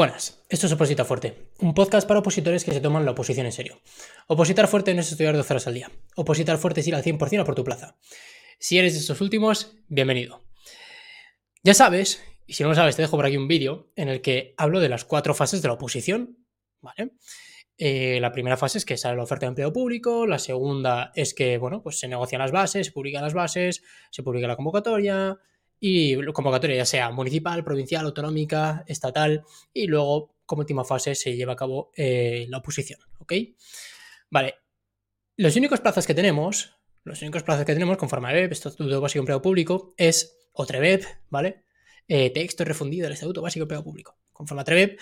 Buenas, esto es Oposita Fuerte, un podcast para opositores que se toman la oposición en serio. Opositar fuerte no es estudiar 12 horas al día. Opositar fuerte es ir al 100% a por tu plaza. Si eres de estos últimos, bienvenido. Ya sabes, y si no lo sabes, te dejo por aquí un vídeo en el que hablo de las cuatro fases de la oposición. ¿Vale? Eh, la primera fase es que sale la oferta de empleo público, la segunda es que, bueno, pues se negocian las bases, se publican las bases, se publica la convocatoria, y convocatoria ya sea municipal, provincial, autonómica, estatal y luego como última fase se lleva a cabo eh, la oposición, ¿ok? Vale, los únicos plazos que tenemos, los únicos plazos que tenemos conforme a BEP, Estatuto Básico Empleo Público, es OTREBEP, ¿vale? Eh, texto refundido del Estatuto Básico Empleo Público. Conforme a TREBEP,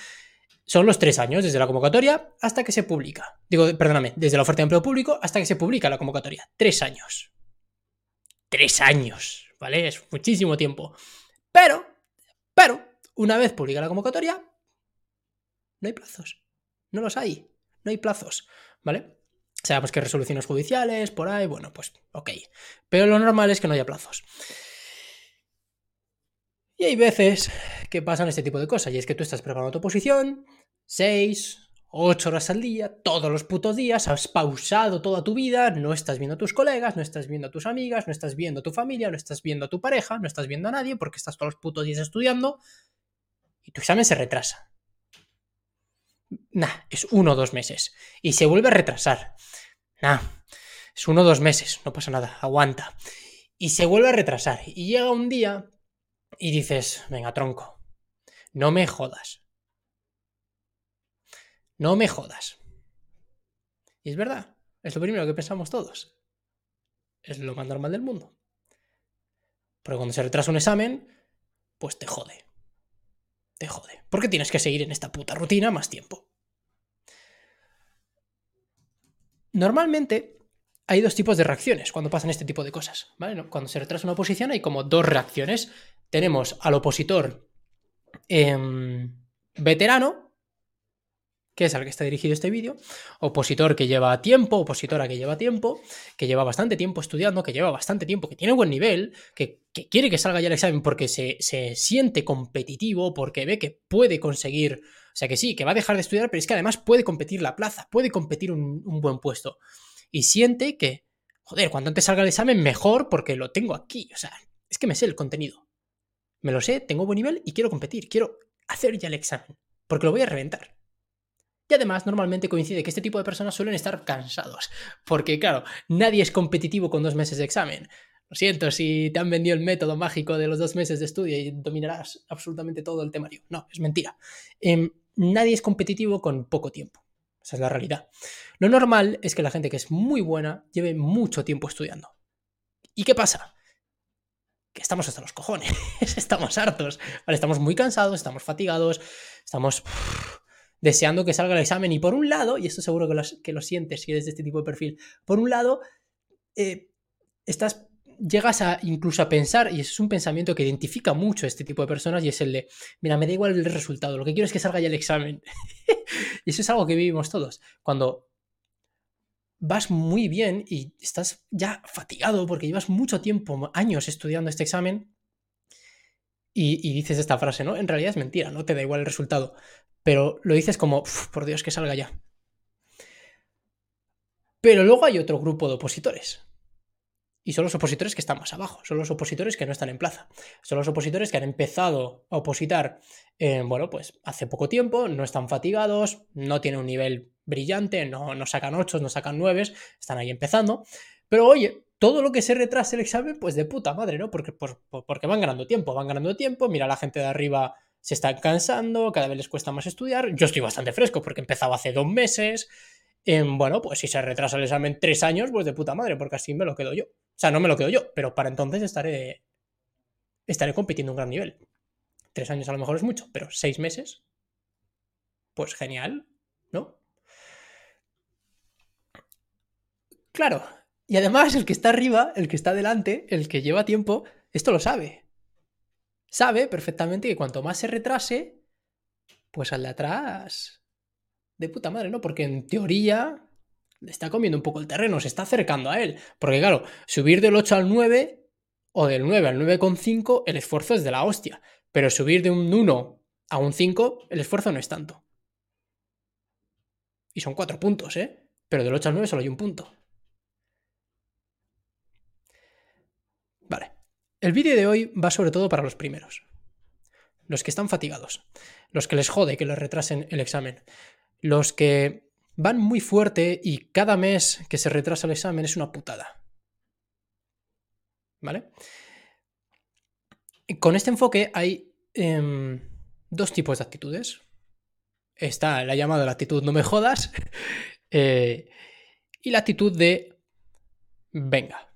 son los tres años, desde la convocatoria hasta que se publica. Digo, perdóname, desde la oferta de empleo público hasta que se publica la convocatoria. Tres años. Tres años. ¿Vale? Es muchísimo tiempo. Pero, pero, una vez publica la convocatoria, no hay plazos. No los hay. No hay plazos, ¿vale? O sea, pues que resoluciones judiciales, por ahí, bueno, pues ok. Pero lo normal es que no haya plazos. Y hay veces que pasan este tipo de cosas, y es que tú estás preparando tu posición, 6, 8 horas al día, todos los putos días, has pausado toda tu vida, no estás viendo a tus colegas, no estás viendo a tus amigas, no estás viendo a tu familia, no estás viendo a tu pareja, no estás viendo a nadie porque estás todos los putos días estudiando y tu examen se retrasa. Nah, es uno o dos meses. Y se vuelve a retrasar. Nah, es uno o dos meses, no pasa nada, aguanta. Y se vuelve a retrasar. Y llega un día y dices, venga, tronco, no me jodas no me jodas. Y es verdad, es lo primero que pensamos todos. Es lo más normal del mundo. Pero cuando se retrasa un examen, pues te jode. Te jode. Porque tienes que seguir en esta puta rutina más tiempo. Normalmente hay dos tipos de reacciones cuando pasan este tipo de cosas. Cuando se retrasa una oposición hay como dos reacciones. Tenemos al opositor em, veterano, que es al que está dirigido este vídeo, opositor que lleva tiempo, opositora que lleva tiempo, que lleva bastante tiempo estudiando, que lleva bastante tiempo, que tiene buen nivel, que, quiere que salga ya el examen porque se, siente competitivo, porque ve que puede conseguir, o sea que sí, que va a dejar de estudiar, pero es que además puede competir la plaza, puede competir un, un buen puesto. Y siente que, joder, cuando antes salga el examen, mejor porque lo tengo aquí, o sea, es que me sé el contenido. Me lo sé, tengo buen nivel y quiero competir, quiero hacer ya el examen, porque lo voy a reventar. Y además, normalmente coincide que este tipo de personas suelen estar cansados, porque claro, nadie es competitivo con dos meses de examen. Lo siento si te han vendido el método mágico de los dos meses de estudio y dominarás absolutamente todo el temario. No, es mentira. Em, nadie es competitivo con poco tiempo. Esa es la realidad. Lo normal es que la gente que es muy buena lleve mucho tiempo estudiando. ¿Y qué pasa? Que estamos hasta los cojones, estamos hartos, estamos muy cansados, estamos fatigados, estamos deseando que salga el examen. Y por un lado, y esto seguro que lo, que lo sientes si eres de este tipo de perfil, por un lado, eh, estás llegas a incluso a pensar, y es un pensamiento que identifica mucho a este tipo de personas, y es el de, mira, me da igual el resultado, lo que quiero es que salga ya el examen. y eso es algo que vivimos todos. Cuando vas muy bien y estás ya fatigado porque llevas mucho tiempo, años estudiando este examen, y, y dices esta frase, ¿no? En realidad es mentira, no te da igual el resultado pero lo dices como, por Dios, que salga ya. Pero luego hay otro grupo de opositores. Y son los opositores que están más abajo, son los opositores que no están en plaza. Son los opositores que han empezado a opositar, eh, bueno, pues hace poco tiempo, no están fatigados, no tienen un nivel brillante, no, no sacan 8, no sacan 9, están ahí empezando. Pero oye, todo lo que se retrase el examen, pues de puta madre, ¿no? Porque, porque van ganando tiempo, van ganando tiempo, mira la gente de arriba se están cansando, cada vez les cuesta más estudiar. Yo estoy bastante fresco porque empezaba hace dos meses. Em, bueno, pues si se retrasa el examen tres años, pues de puta madre, porque así me lo quedo yo. O sea, no me lo quedo yo, pero para entonces estaré, estaré compitiendo a un gran nivel. Tres años a lo mejor es mucho, pero seis meses, pues genial, ¿no? Claro, y además el que está arriba, el que está delante, el que lleva tiempo, esto lo sabe sabe perfectamente que cuanto más se retrase, pues al de atrás, de puta madre, ¿no? Porque en teoría le está comiendo un poco el terreno, se está acercando a él. Porque claro, subir del 8 al 9 o del 9 al 9,5, el esfuerzo es de la hostia. Pero subir de un 1 A un 5 el esfuerzo no es tanto. Y son 4 puntos, ¿eh? Pero del 8 al 9 solo hay un punto. Vale. El vídeo de hoy va sobre todo para los primeros. Los que están fatigados. Los que les jode que les retrasen el examen. Los que van muy fuerte y cada mes que se retrasa el examen es una putada. ¿Vale? Con este enfoque hay em, dos tipos de actitudes. Está la llamada la actitud no me jodas eh, y la actitud de venga.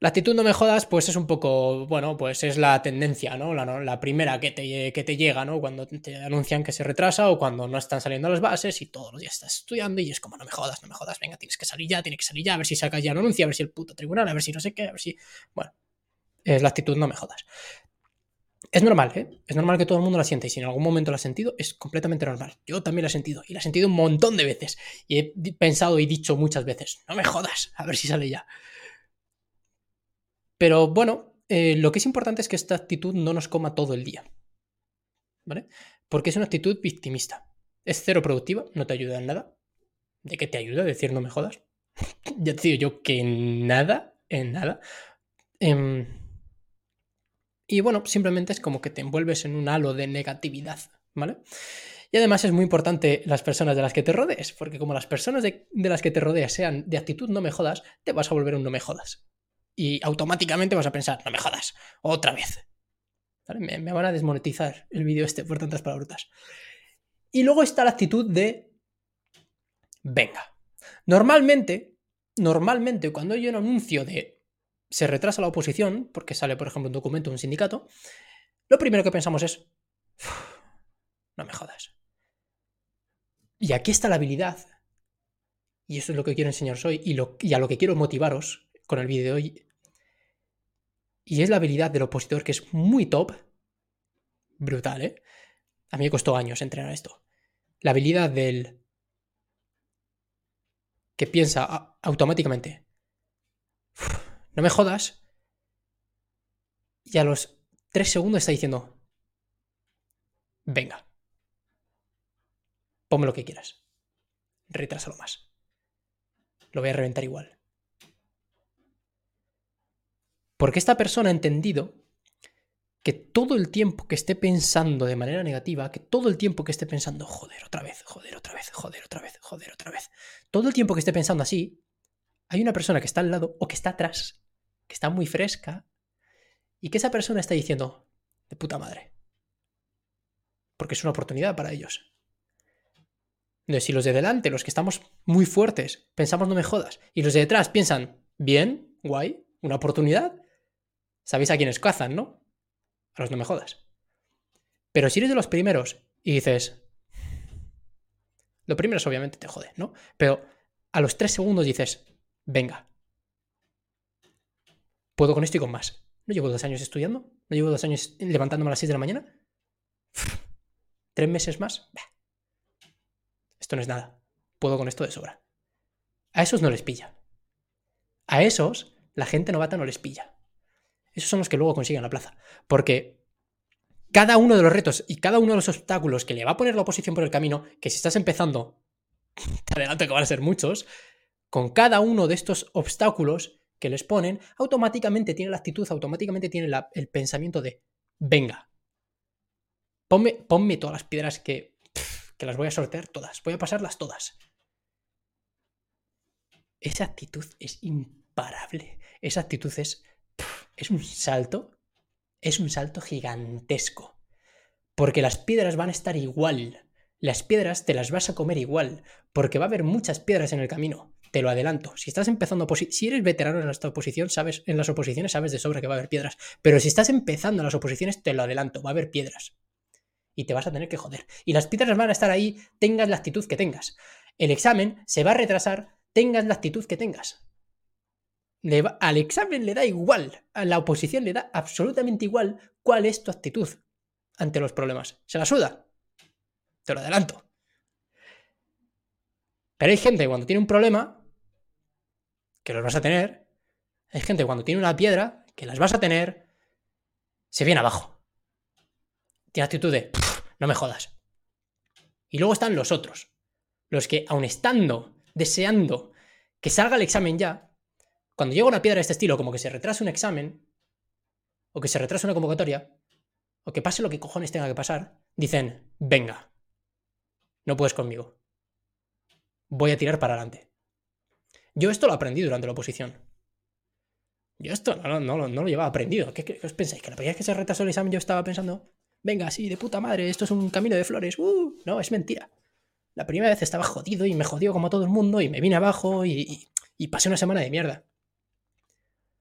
La actitud no me jodas, pues es un poco, bueno, pues es la tendencia, ¿no? La, primera que te, que te, llega, ¿no? Cuando te anuncian que se retrasa o cuando no están saliendo las bases y todos los días estás estudiando y es como, no me jodas, no me jodas, venga, tienes que salir ya, tienes que salir ya, a ver si saca ya un anuncio, a ver si el puto tribunal, a ver si no sé qué, a ver si... Bueno, es la actitud no me jodas. Es normal, ¿eh? Es normal que todo el mundo la sienta y si en algún momento la has sentido, es completamente normal. Yo también la he sentido y la he sentido un montón de veces y he pensado y dicho muchas veces, no me jodas, a ver si sale ya. Pero bueno, eh, lo que es importante es que esta actitud no nos coma todo el día. ¿Vale? Porque es una actitud victimista. Es cero productiva, no te ayuda en nada. ¿De qué te ayuda? Decir no me jodas. ya te digo yo que nada, en nada. Em, y bueno, simplemente es como que te envuelves en un halo de negatividad, ¿vale? Y además es muy importante las personas de las que te rodees, porque como las personas de, de las que te rodeas sean de actitud no me jodas, te vas a volver un no me jodas y automáticamente vas a pensar, no me jodas, otra vez. Me, van a desmonetizar el vídeo este por tantas palabras. Y luego está la actitud de, venga. Normalmente, normalmente cuando hay un anuncio de se retrasa la oposición, porque sale, por ejemplo, un documento de un sindicato, lo primero que pensamos es, no me jodas. Y aquí está la habilidad, y eso es lo que quiero enseñaros hoy, y, y a lo que quiero motivaros con el vídeo de hoy, y es la habilidad del opositor que es muy top. Brutal, ¿eh? A mí me costó años entrenar esto. La habilidad del... que piensa automáticamente. No me jodas. Y a los tres segundos está diciendo... Venga. Ponme lo que quieras. Retrásalo más. Lo voy a reventar igual. Porque esta persona ha entendido que todo el tiempo que esté pensando de manera negativa, que todo el tiempo que esté pensando, joder, otra vez, joder, otra vez, joder, otra vez, joder, otra vez, todo el tiempo que esté pensando así, hay una persona que está al lado o que está atrás, que está muy fresca, y que esa persona está diciendo, de puta madre. Porque es una oportunidad para ellos. Entonces, si los de delante, los que estamos muy fuertes, pensamos no me jodas, y los de detrás piensan, bien, guay, una oportunidad, Sabéis a quiénes cazan, ¿no? A los no me jodas. Pero si eres de los primeros y dices. Lo primero es obviamente te jode, ¿no? Pero a los tres segundos dices, venga. Puedo con esto y con más. ¿No llevo dos años estudiando? ¿No llevo dos años levantándome a las seis de la mañana? ¿Tres meses más? Esto no es nada. Puedo con esto de sobra. A esos no les pilla. A esos la gente novata no les pilla. Esos son los que luego consiguen la plaza. Porque cada uno de los retos y cada uno de los obstáculos que le va a poner la oposición por el camino, que si estás empezando, te adelanto que van a ser muchos, con cada uno de estos obstáculos que les ponen, automáticamente tiene la actitud, automáticamente tiene el pensamiento de, venga, ponme, ponme todas las piedras que, que las voy a sortear todas, voy a pasarlas todas. Esa actitud es imparable. Esa actitud es es un salto, es un salto gigantesco. Porque las piedras van a estar igual. Las piedras te las vas a comer igual. Porque va a haber muchas piedras en el camino. Te lo adelanto. Si estás empezando si eres veterano en esta oposición, sabes, en las oposiciones sabes de sobra que va a haber piedras. Pero si estás empezando en las oposiciones, te lo adelanto, va a haber piedras. Y te vas a tener que joder. Y las piedras van a estar ahí, tengas la actitud que tengas. El examen se va a retrasar, tengas la actitud que tengas al examen le da igual, a la oposición le da absolutamente igual cuál es tu actitud ante los problemas. ¿Se la suda? Te lo adelanto. Pero hay gente cuando tiene un problema, que los vas a tener, hay gente cuando tiene una piedra, que las vas a tener, se viene abajo. tiene actitud de, no me jodas. Y luego están los otros, los que aun estando, deseando que salga el examen ya, cuando llega una piedra de este estilo, como que se retrase un examen, o que se retrase una convocatoria, o que pase lo que cojones tenga que pasar, dicen, venga, no puedes conmigo. Voy a tirar para adelante. Yo esto lo aprendí durante la oposición. Yo esto no, no, lo llevaba aprendido. ¿Qué, ¿Qué, os pensáis? ¿Que la primera vez que se retrasó el examen yo estaba pensando, venga, sí, de puta madre, esto es un camino de flores? Uh, no, es mentira. La primera vez estaba jodido y me jodió como todo el mundo y me vine abajo y, y pasé una semana de mierda.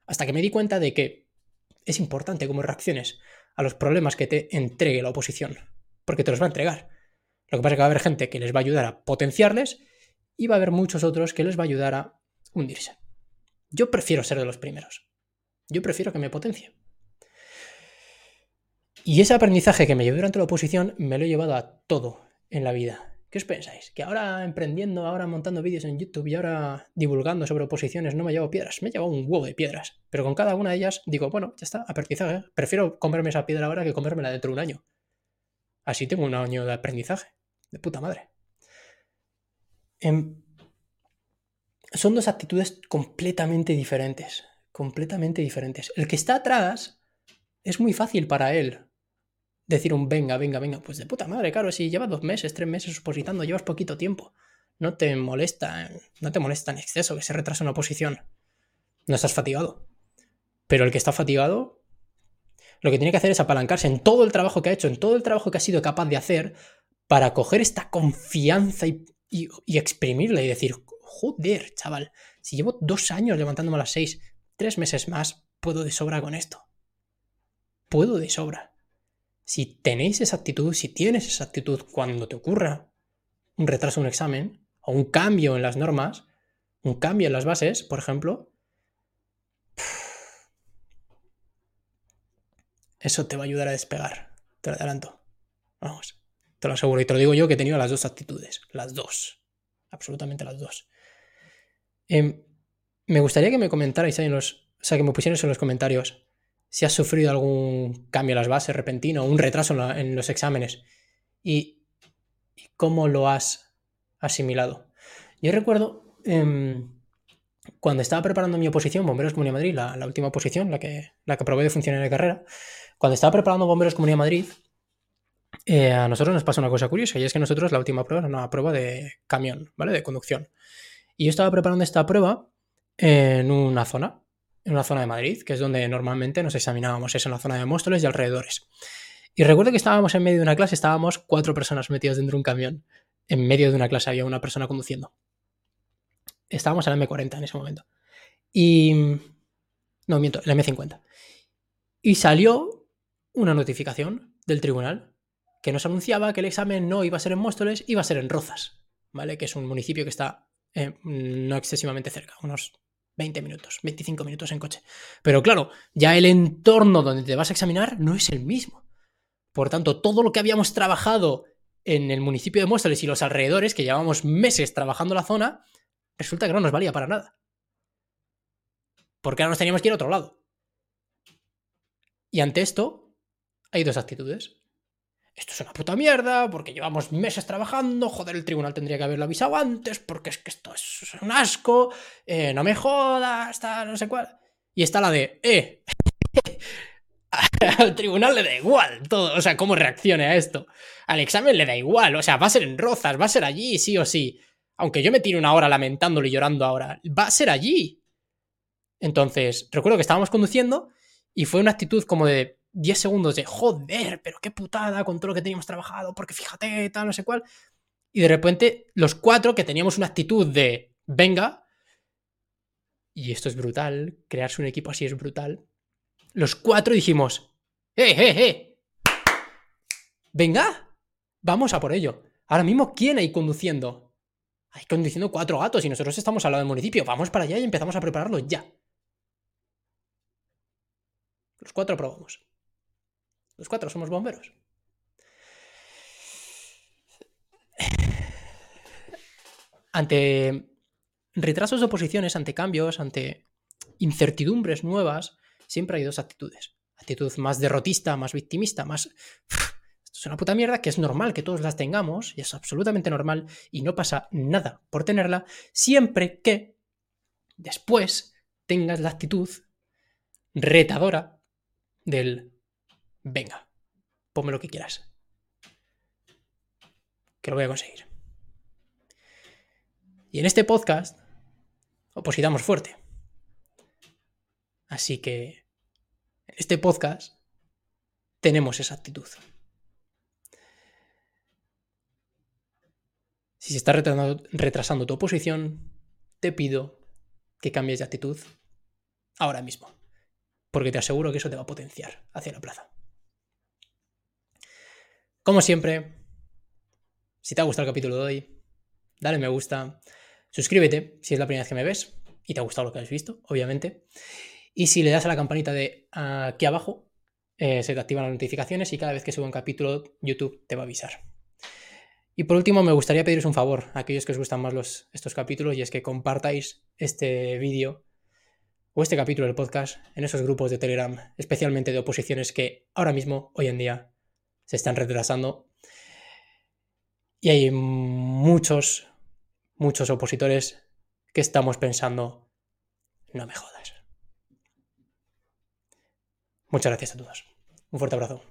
Hasta que me di cuenta de que es importante cómo reacciones a los problemas que te entregue la oposición, porque te los va a entregar. Lo que pasa es que va a haber gente que les va a ayudar a potenciarles y va a haber muchos otros que les va a ayudar a hundirse. Yo prefiero ser de los primeros. Yo prefiero que me potencie. Y ese aprendizaje que me llevé durante la oposición me lo he llevado a todo en la vida. ¿Qué os pensáis? ¿Que ahora emprendiendo, ahora montando vídeos en YouTube y ahora divulgando sobre oposiciones no me llevo piedras? Me llevo un huevo de piedras. Pero con cada una de ellas digo, bueno, ya está, aprendizaje. Prefiero comerme esa piedra ahora que comérmela dentro de un año. Así tengo un año de aprendizaje. De puta madre. Em, son dos actitudes completamente diferentes. Completamente diferentes. El que está atrás es muy fácil para él decir un venga, venga, venga, pues de puta madre, claro, si llevas dos meses, tres meses opositando, llevas poquito tiempo, no te molesta, no te molesta en exceso que se retrase una oposición. No estás fatigado. Pero el que está fatigado, lo que tiene que hacer es apalancarse en todo el trabajo que ha hecho, en todo el trabajo que ha sido capaz de hacer, para coger esta confianza y, y, exprimirla y decir, joder, chaval, si llevo dos años levantándome a las seis, tres meses más, puedo de sobra con esto. Puedo de sobra. Si tenéis esa actitud, si tienes esa actitud cuando te ocurra un retraso en un examen o un cambio en las normas, un cambio en las bases, por ejemplo, eso te va a ayudar a despegar. Te lo adelanto. Vamos, te lo aseguro. Y te lo digo yo que he tenido las dos actitudes. Las dos. Absolutamente las dos. Em, me gustaría que me comentarais ahí en los. O sea, que me pusierais en los comentarios si has sufrido algún cambio en las bases repentino, un retraso en, los exámenes y, cómo lo has asimilado. Yo recuerdo em, cuando estaba preparando mi oposición, Bomberos Comunidad Madrid, la, última oposición, la que, la que probé de funcionar de carrera, cuando estaba preparando Bomberos Comunidad Madrid, eh, a nosotros nos pasa una cosa curiosa y es que nosotros la última prueba era una prueba de camión, ¿vale? De conducción. Y yo estaba preparando esta prueba en una zona, en una zona de Madrid, que es donde normalmente nos examinábamos, es en la zona de Móstoles y alrededores. Y recuerdo que estábamos en medio de una clase, estábamos cuatro personas metidos dentro de un camión. En medio de una clase había una persona conduciendo. Estábamos en la M40 en ese momento. Y... No, miento, en la M50. Y salió una notificación del tribunal que nos anunciaba que el examen no iba a ser en Móstoles, iba a ser en Rozas, ¿vale? Que es un municipio que está eh, no excesivamente cerca, unos 20 minutos, 25 minutos en coche. Pero claro, ya el entorno donde te vas a examinar no es el mismo. Por tanto, todo lo que habíamos trabajado en el municipio de Móstoles y los alrededores, que llevábamos meses trabajando la zona, resulta que no nos valía para nada. Porque ahora nos teníamos que ir a otro lado. Y ante esto, hay dos actitudes esto es una puta mierda, porque llevamos meses trabajando, joder, el tribunal tendría que haberlo avisado antes, porque es que esto es un asco, eh, no me jodas, tal, no sé cuál. Y está la de, eh, al tribunal le da igual todo, o sea, cómo reaccione a esto. Al examen le da igual, o sea, va a ser en Rozas, va a ser allí, sí o sí. Aunque yo me tire una hora lamentándolo y llorando ahora, va a ser allí. Entonces, recuerdo que estábamos conduciendo y fue una actitud como de, 10 segundos de joder, pero qué putada con todo lo que teníamos trabajado, porque fíjate, tal, no sé cuál. Y de repente, los cuatro que teníamos una actitud de venga, y esto es brutal, crearse un equipo así es brutal. Los cuatro dijimos, ¡eh, eh, eh! ¡Venga! Vamos a por ello. Ahora mismo, ¿quién hay conduciendo? Hay conduciendo cuatro gatos y nosotros estamos al lado del municipio. Vamos para allá y empezamos a prepararlo ya. Los cuatro probamos. Los cuatro somos bomberos. Ante retrasos de oposiciones, ante cambios, ante incertidumbres nuevas, siempre hay dos actitudes. Actitud más derrotista, más victimista, más... es una puta mierda que es normal que todos las tengamos, y es absolutamente normal, y no pasa nada por tenerla, siempre que después tengas la actitud retadora del venga, ponme lo que quieras. Que lo voy a conseguir. Y en este podcast opositamos fuerte. Así que en este podcast tenemos esa actitud. Si se está retrasando, tu oposición, te pido que cambies de actitud ahora mismo. Porque te aseguro que eso te va a potenciar hacia la plaza. Como siempre, si te ha gustado el capítulo de hoy, dale me gusta, suscríbete si es la primera vez que me ves y te ha gustado lo que has visto, obviamente. Y si le das a la campanita de aquí abajo, eh, se te activan las notificaciones y cada vez que subo un capítulo, YouTube te va a avisar. Y por último, me gustaría pediros un favor a aquellos que os gustan más los, estos capítulos y es que compartáis este vídeo o este capítulo del podcast en esos grupos de Telegram, especialmente de oposiciones que ahora mismo, hoy en día, se están retrasando. Y hay muchos, muchos opositores que estamos pensando, no me jodas. Muchas gracias a todos. Un fuerte abrazo.